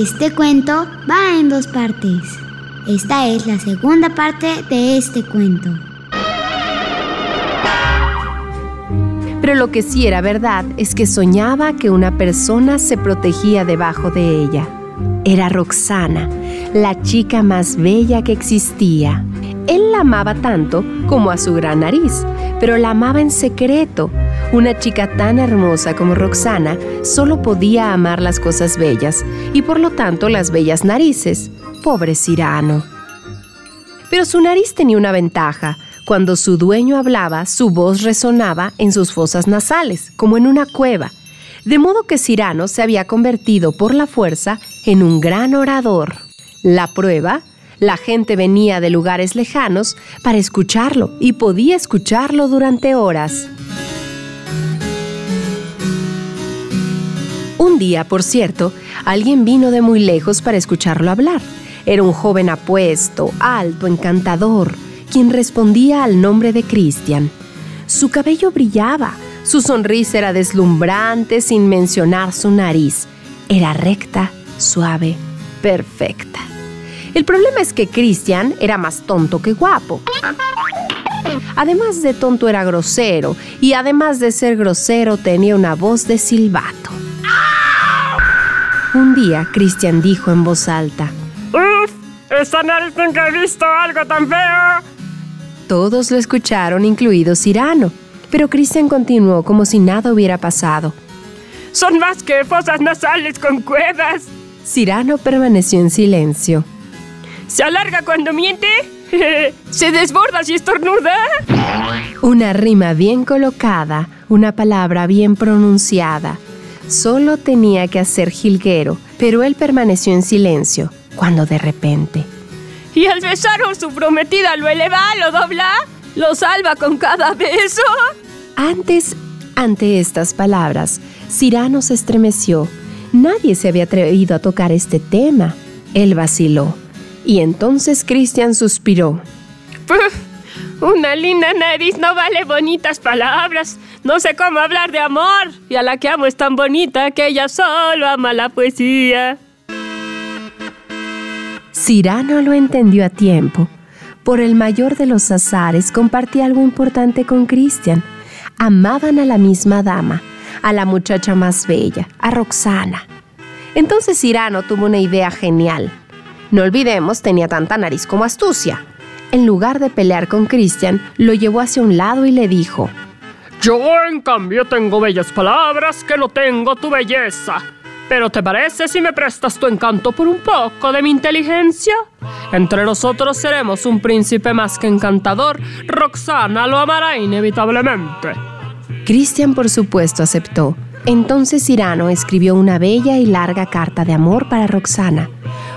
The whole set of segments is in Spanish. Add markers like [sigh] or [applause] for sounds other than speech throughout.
Este cuento va en dos partes. Esta es la segunda parte de este cuento. Pero lo que sí era verdad es que soñaba que una persona se protegía debajo de ella. Era Roxana, la chica más bella que existía. Él la amaba tanto como a su gran nariz, pero la amaba en secreto una chica tan hermosa como Roxana solo podía amar las cosas bellas y por lo tanto las bellas narices. Pobre Cirano. Pero su nariz tenía una ventaja. Cuando su dueño hablaba, su voz resonaba en sus fosas nasales, como en una cueva. De modo que Cirano se había convertido por la fuerza en un gran orador. La prueba, la gente venía de lugares lejanos para escucharlo y podía escucharlo durante horas. Un día, por cierto, alguien vino de muy lejos para escucharlo hablar. Era un joven apuesto, alto, encantador, quien respondía al nombre de Christian. Su cabello brillaba, su sonrisa era deslumbrante sin mencionar su nariz. Era recta, suave, perfecta. El problema es que Christian era más tonto que guapo. Además de tonto era grosero y además de ser grosero tenía una voz de silbato. Un día, Christian dijo en voz alta: ¡Uf! ¡Esta nariz nunca he visto algo tan feo! Todos lo escucharon, incluido Cirano, pero Christian continuó como si nada hubiera pasado. ¡Son más que fosas nasales con cuevas! Cirano permaneció en silencio. ¿Se alarga cuando miente? [laughs] ¿Se desborda si estornuda? Una rima bien colocada, una palabra bien pronunciada Solo tenía que hacer jilguero, pero él permaneció en silencio, cuando de repente... ¿Y al besar a su prometida lo eleva, lo dobla, lo salva con cada beso? Antes, ante estas palabras, Cirano se estremeció. Nadie se había atrevido a tocar este tema. Él vaciló. Y entonces Cristian suspiró. Una linda nariz no vale bonitas palabras. No sé cómo hablar de amor. Y a la que amo es tan bonita que ella solo ama la poesía. Cirano lo entendió a tiempo. Por el mayor de los azares compartía algo importante con Cristian. Amaban a la misma dama, a la muchacha más bella, a Roxana. Entonces Cirano tuvo una idea genial. No olvidemos, tenía tanta nariz como astucia en lugar de pelear con Christian, lo llevó hacia un lado y le dijo, Yo en cambio tengo bellas palabras que no tengo tu belleza. Pero ¿te parece si me prestas tu encanto por un poco de mi inteligencia? Entre nosotros seremos un príncipe más que encantador. Roxana lo amará inevitablemente. Christian por supuesto aceptó. Entonces Cirano escribió una bella y larga carta de amor para Roxana.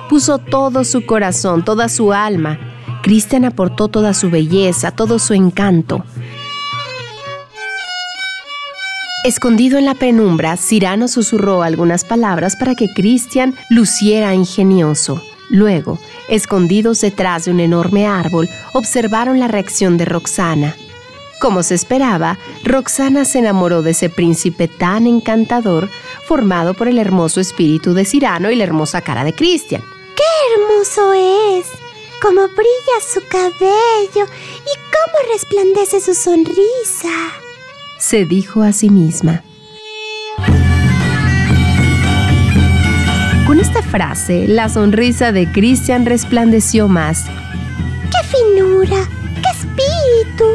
Puso todo su corazón, toda su alma Cristian aportó toda su belleza, todo su encanto. Escondido en la penumbra, Cirano susurró algunas palabras para que Cristian luciera ingenioso. Luego, escondidos detrás de un enorme árbol, observaron la reacción de Roxana. Como se esperaba, Roxana se enamoró de ese príncipe tan encantador, formado por el hermoso espíritu de Cirano y la hermosa cara de Cristian. ¡Qué hermoso es! cómo brilla su cabello y cómo resplandece su sonrisa. Se dijo a sí misma. Con esta frase, la sonrisa de Christian resplandeció más. ¡Qué finura! ¡Qué espíritu!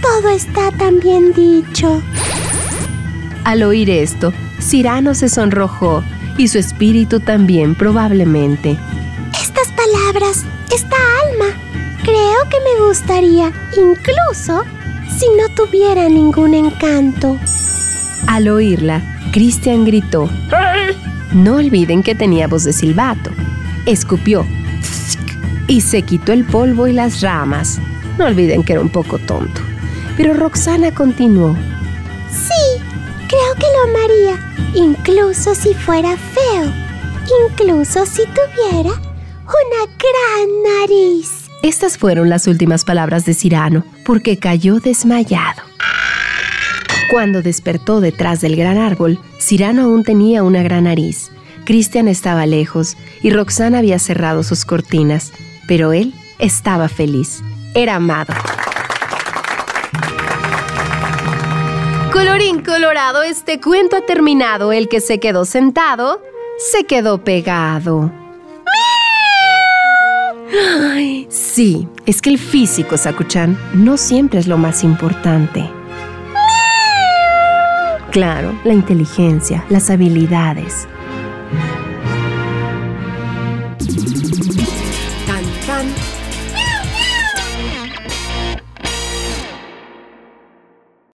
Todo está tan bien dicho. Al oír esto, Cirano se sonrojó y su espíritu también probablemente. Estas palabras esta alma. Creo que me gustaría, incluso si no tuviera ningún encanto. Al oírla, Christian gritó. ¡Hey! No olviden que tenía voz de silbato. Escupió y se quitó el polvo y las ramas. No olviden que era un poco tonto. Pero Roxana continuó. Sí, creo que lo amaría, incluso si fuera feo, incluso si tuviera una gran nariz. Estas fueron las últimas palabras de Cirano, porque cayó desmayado. Cuando despertó detrás del gran árbol, Cirano aún tenía una gran nariz. Cristian estaba lejos y Roxana había cerrado sus cortinas, pero él estaba feliz. Era amado. Colorín colorado, este cuento ha terminado. El que se quedó sentado, se quedó pegado. Sí, es que el físico, Sakuchan, no siempre es lo más importante. Claro, la inteligencia, las habilidades,